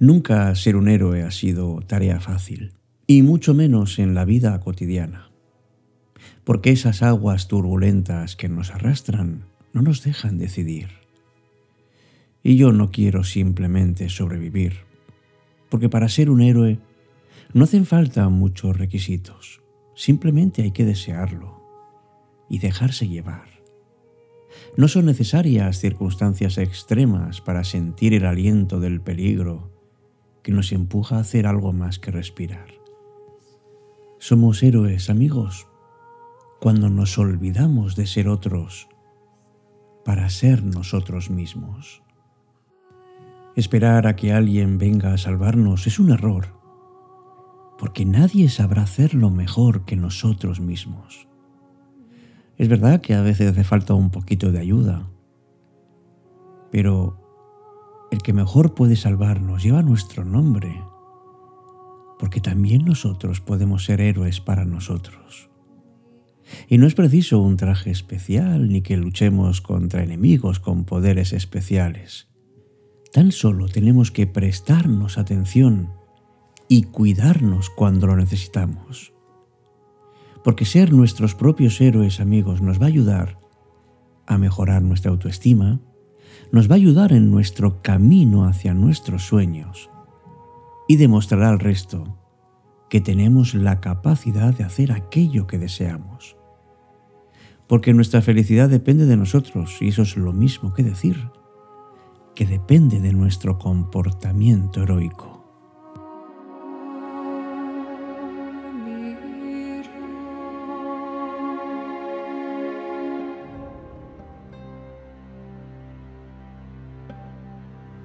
Nunca ser un héroe ha sido tarea fácil, y mucho menos en la vida cotidiana, porque esas aguas turbulentas que nos arrastran no nos dejan decidir. Y yo no quiero simplemente sobrevivir, porque para ser un héroe no hacen falta muchos requisitos, simplemente hay que desearlo y dejarse llevar. No son necesarias circunstancias extremas para sentir el aliento del peligro que nos empuja a hacer algo más que respirar. Somos héroes, amigos, cuando nos olvidamos de ser otros para ser nosotros mismos. Esperar a que alguien venga a salvarnos es un error, porque nadie sabrá hacerlo mejor que nosotros mismos. Es verdad que a veces hace falta un poquito de ayuda, pero el que mejor puede salvarnos lleva nuestro nombre, porque también nosotros podemos ser héroes para nosotros. Y no es preciso un traje especial ni que luchemos contra enemigos con poderes especiales. Tan solo tenemos que prestarnos atención y cuidarnos cuando lo necesitamos. Porque ser nuestros propios héroes amigos nos va a ayudar a mejorar nuestra autoestima, nos va a ayudar en nuestro camino hacia nuestros sueños y demostrará al resto que tenemos la capacidad de hacer aquello que deseamos. Porque nuestra felicidad depende de nosotros y eso es lo mismo que decir que depende de nuestro comportamiento heroico.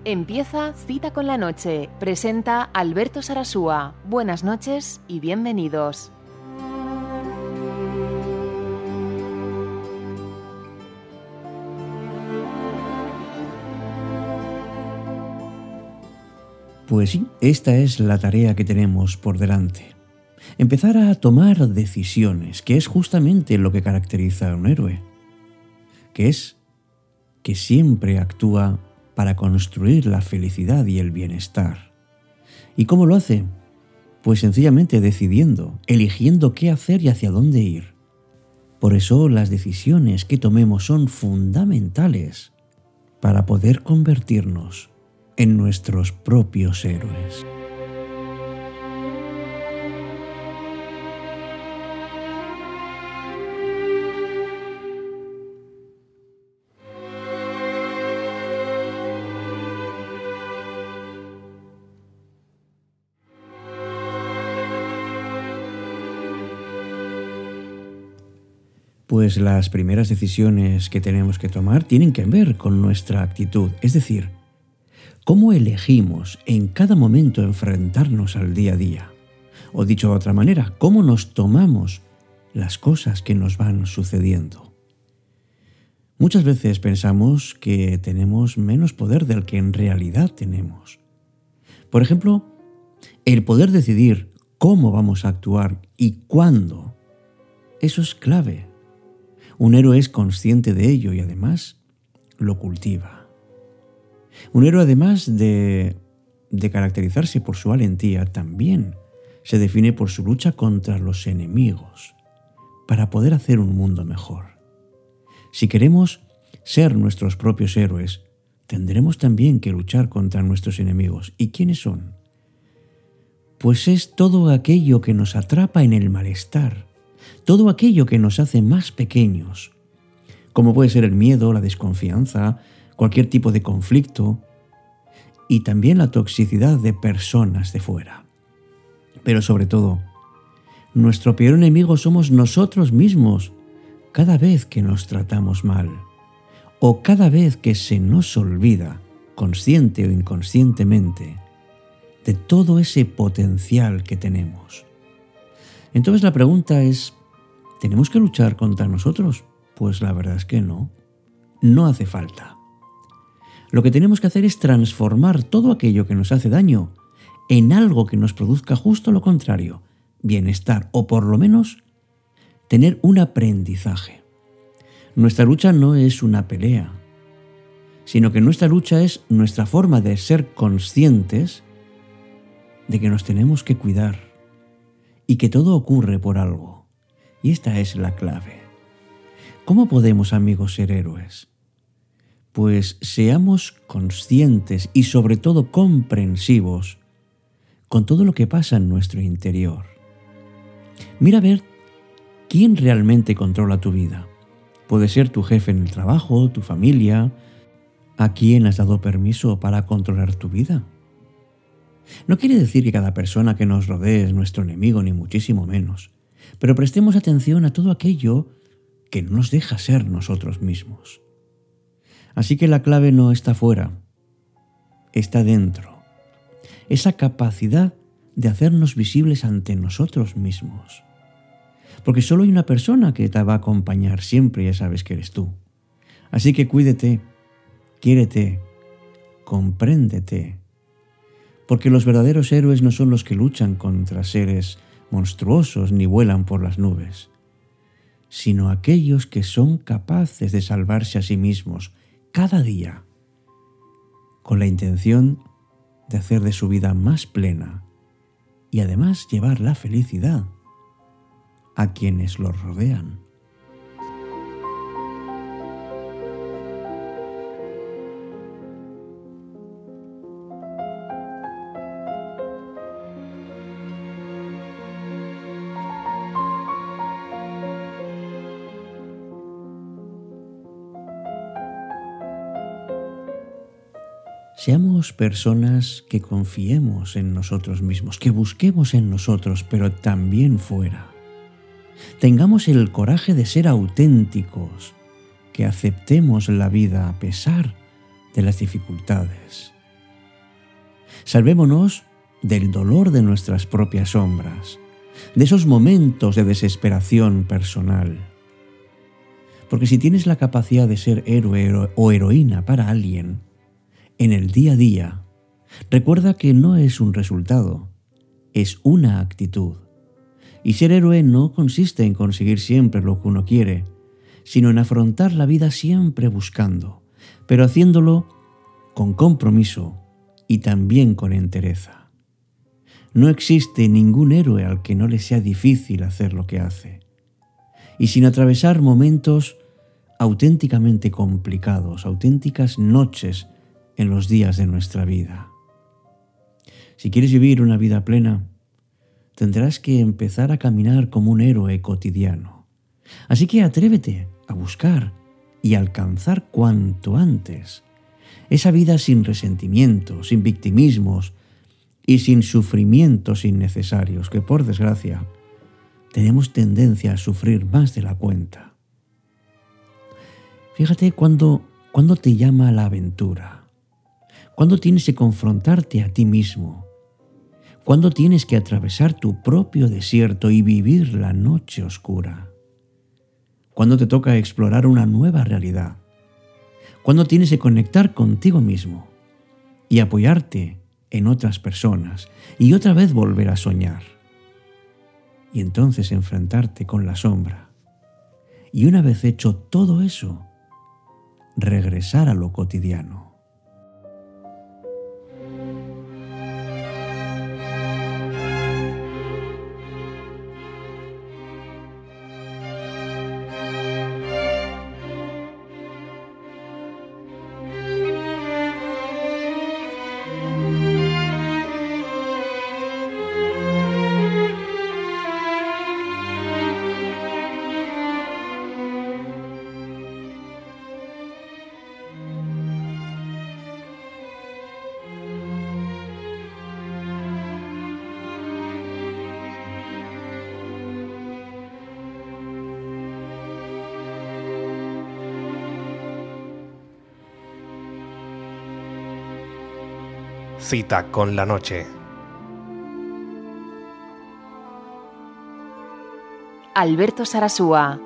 Empieza Cita con la Noche. Presenta Alberto Sarasúa. Buenas noches y bienvenidos. Pues sí, esta es la tarea que tenemos por delante. Empezar a tomar decisiones, que es justamente lo que caracteriza a un héroe, que es que siempre actúa para construir la felicidad y el bienestar. ¿Y cómo lo hace? Pues sencillamente decidiendo, eligiendo qué hacer y hacia dónde ir. Por eso las decisiones que tomemos son fundamentales para poder convertirnos en nuestros propios héroes. Pues las primeras decisiones que tenemos que tomar tienen que ver con nuestra actitud, es decir, cómo elegimos en cada momento enfrentarnos al día a día. O dicho de otra manera, cómo nos tomamos las cosas que nos van sucediendo. Muchas veces pensamos que tenemos menos poder del que en realidad tenemos. Por ejemplo, el poder decidir cómo vamos a actuar y cuándo. Eso es clave un héroe es consciente de ello y además lo cultiva. Un héroe además de, caracterizarse por su valentía también se define por su lucha contra los enemigos para poder hacer un mundo mejor. Si queremos ser nuestros propios héroes, tendremos también que luchar contra nuestros enemigos. ¿Y quiénes son? Pues es todo aquello que nos atrapa en el malestar, todo aquello que nos hace más pequeños, como puede ser el miedo, la desconfianza, cualquier tipo de conflicto y también la toxicidad de personas de fuera. Pero sobre todo, nuestro peor enemigo somos nosotros mismos cada vez que nos tratamos mal o cada vez que se nos olvida, consciente o inconscientemente, de todo ese potencial que tenemos. Entonces la pregunta es, ¿Tenemos que luchar contra nosotros? Pues la verdad es que no. No hace falta. Lo que tenemos que hacer es transformar todo aquello que nos hace daño en algo que nos produzca justo lo contrario, bienestar o por lo menos tener un aprendizaje. Nuestra lucha no es una pelea, sino que nuestra lucha es nuestra forma de ser conscientes de que nos tenemos que cuidar y que todo ocurre por algo. Y esta es la clave. ¿Cómo podemos, amigos, ser héroes? Pues seamos conscientes y sobre todo comprensivos con todo lo que pasa en nuestro interior. Mira a ver quién realmente controla tu vida. Puede ser tu jefe en el trabajo, tu familia. ¿A quién has dado permiso para controlar tu vida? No quiere decir que cada persona que nos rodee es nuestro enemigo, ni muchísimo menos. Pero prestemos atención a todo aquello que no nos deja ser nosotros mismos. Así que la clave no está fuera, está dentro. Esa capacidad de hacernos visibles ante nosotros mismos. Porque solo hay una persona que te va a acompañar siempre ya sabes que eres tú. Así que cuídete, quiérete, compréndete. Porque los verdaderos héroes no son los que luchan contra seres monstruosos ni vuelan por las nubes, sino aquellos que son capaces de salvarse a sí mismos cada día, con la intención de hacer de su vida más plena y además llevar la felicidad a quienes los rodean. Seamos personas que confiemos en nosotros mismos, que busquemos en nosotros, pero también fuera. Tengamos el coraje de ser auténticos, que aceptemos la vida a pesar de las dificultades. Salvémonos del dolor de nuestras propias sombras, de esos momentos de desesperación personal. Porque si tienes la capacidad de ser héroe o heroína para alguien, en el día a día, recuerda que no es un resultado, es una actitud. Y ser héroe no consiste en conseguir siempre lo que uno quiere, sino en afrontar la vida siempre buscando, pero haciéndolo con compromiso y también con entereza. No existe ningún héroe al que no le sea difícil hacer lo que hace, y sin atravesar momentos auténticamente complicados, auténticas noches en los días de nuestra vida. Si quieres vivir una vida plena, tendrás que empezar a caminar como un héroe cotidiano. Así que atrévete a buscar y alcanzar cuanto antes esa vida sin resentimientos, sin victimismos y sin sufrimientos innecesarios, que por desgracia tenemos tendencia a sufrir más de la cuenta. Fíjate cuando, cuando te llama la aventura cuando tienes que confrontarte a ti mismo, cuando tienes que atravesar tu propio desierto y vivir la noche oscura, cuando te toca explorar una nueva realidad, cuando tienes que conectar contigo mismo y apoyarte en otras personas y otra vez volver a soñar. Y entonces enfrentarte con la sombra. Y una vez hecho todo eso, regresar a lo cotidiano. Cita con la noche. Alberto Sarasúa.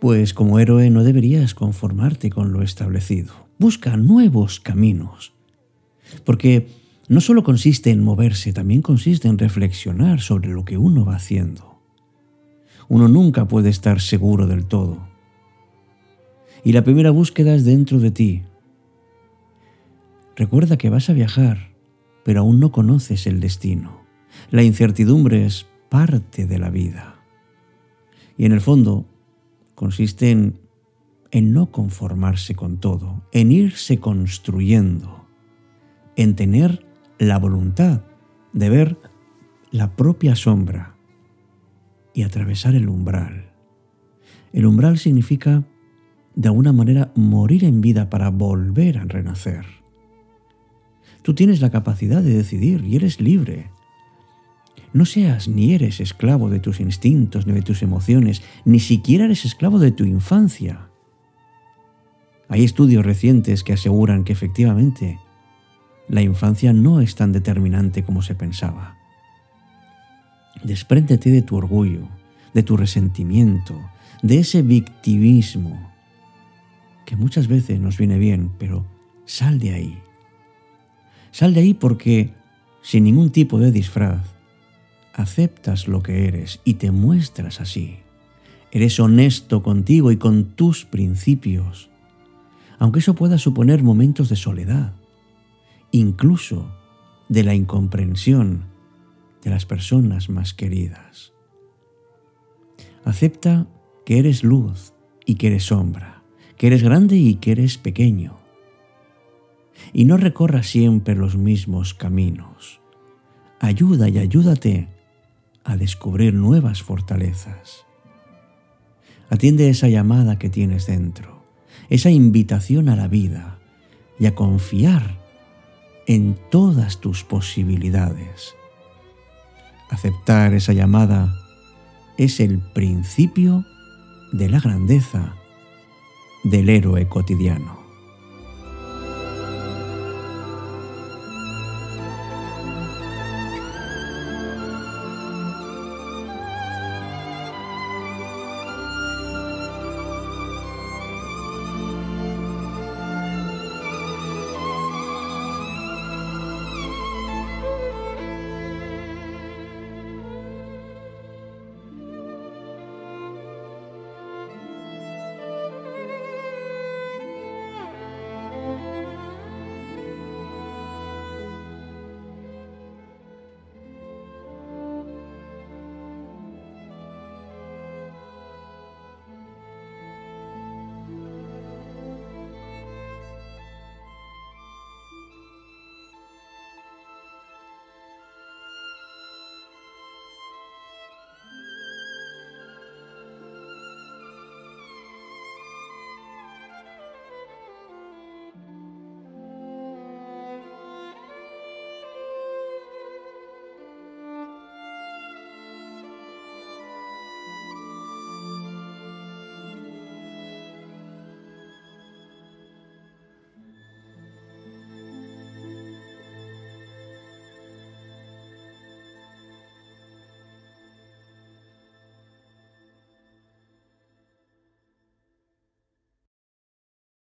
Pues como héroe no deberías conformarte con lo establecido. Busca nuevos caminos. Porque no solo consiste en moverse, también consiste en reflexionar sobre lo que uno va haciendo uno nunca puede estar seguro del todo. Y la primera búsqueda es dentro de ti. Recuerda que vas a viajar, pero aún no conoces el destino. La incertidumbre es parte de la vida. Y en el fondo consiste en, en no conformarse con todo, en irse construyendo, en tener la voluntad de ver la propia sombra y atravesar el umbral. El umbral significa, de alguna manera, morir en vida para volver a renacer. Tú tienes la capacidad de decidir y eres libre. No seas ni eres esclavo de tus instintos ni de tus emociones, ni siquiera eres esclavo de tu infancia. Hay estudios recientes que aseguran que efectivamente la infancia no es tan determinante como se pensaba. Despréndete de tu orgullo, de tu resentimiento, de ese victimismo que muchas veces nos viene bien, pero sal de ahí. Sal de ahí porque, sin ningún tipo de disfraz, aceptas lo que eres y te muestras así. Eres honesto contigo y con tus principios, aunque eso pueda suponer momentos de soledad, incluso de la incomprensión de las personas más queridas. Acepta que eres luz y que eres sombra, que eres grande y que eres pequeño. Y no recorra siempre los mismos caminos. Ayuda y ayúdate a descubrir nuevas fortalezas. Atiende esa llamada que tienes dentro, esa invitación a la vida y a confiar en todas tus posibilidades Aceptar esa llamada es el principio de la grandeza del héroe cotidiano.